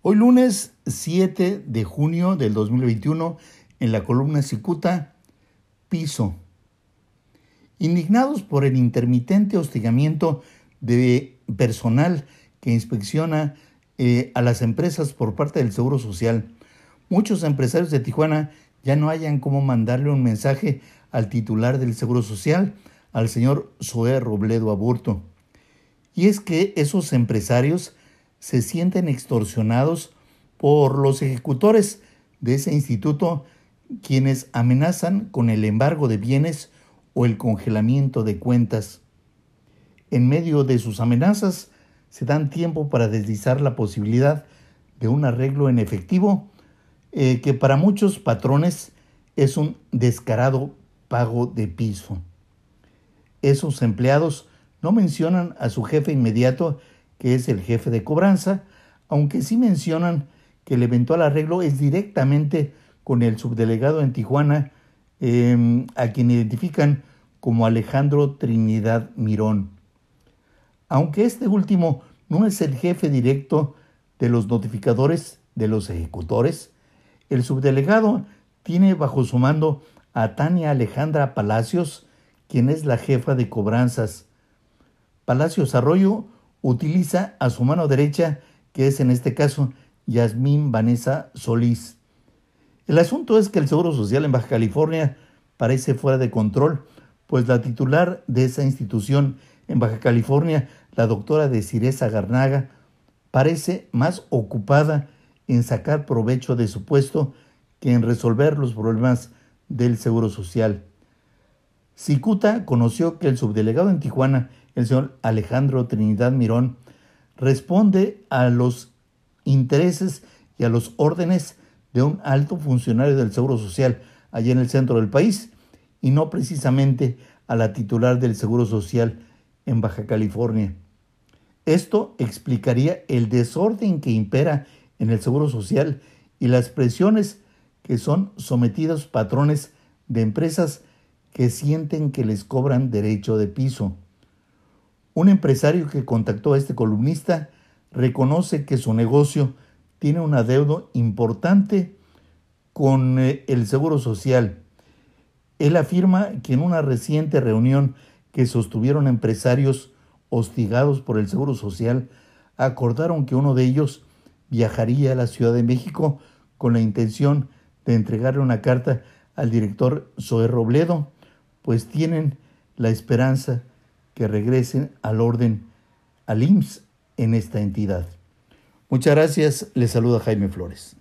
Hoy lunes 7 de junio del 2021, en la columna Cicuta, piso. Indignados por el intermitente hostigamiento de personal que inspecciona eh, a las empresas por parte del Seguro Social, muchos empresarios de Tijuana ya no hayan cómo mandarle un mensaje al titular del Seguro Social, al señor Zoé Robledo Aburto. Y es que esos empresarios se sienten extorsionados por los ejecutores de ese instituto quienes amenazan con el embargo de bienes o el congelamiento de cuentas. En medio de sus amenazas, se dan tiempo para deslizar la posibilidad de un arreglo en efectivo eh, que para muchos patrones es un descarado pago de piso. Esos empleados no mencionan a su jefe inmediato que es el jefe de cobranza, aunque sí mencionan que el eventual arreglo es directamente con el subdelegado en Tijuana, em, a quien identifican como Alejandro Trinidad Mirón. Aunque este último no es el jefe directo de los notificadores de los ejecutores, el subdelegado tiene bajo su mando a Tania Alejandra Palacios, quien es la jefa de cobranzas. Palacios Arroyo utiliza a su mano derecha, que es en este caso Yasmín Vanessa Solís. El asunto es que el Seguro Social en Baja California parece fuera de control, pues la titular de esa institución en Baja California, la doctora de Ciresa Garnaga, parece más ocupada en sacar provecho de su puesto que en resolver los problemas del Seguro Social. Cicuta conoció que el subdelegado en Tijuana el señor Alejandro Trinidad Mirón, responde a los intereses y a los órdenes de un alto funcionario del Seguro Social allá en el centro del país y no precisamente a la titular del Seguro Social en Baja California. Esto explicaría el desorden que impera en el Seguro Social y las presiones que son sometidos patrones de empresas que sienten que les cobran derecho de piso. Un empresario que contactó a este columnista reconoce que su negocio tiene un adeudo importante con eh, el Seguro Social. Él afirma que en una reciente reunión que sostuvieron empresarios hostigados por el Seguro Social, acordaron que uno de ellos viajaría a la Ciudad de México con la intención de entregarle una carta al director Zoe Robledo, pues tienen la esperanza que regresen al orden, al IMSS en esta entidad. Muchas gracias, les saluda Jaime Flores.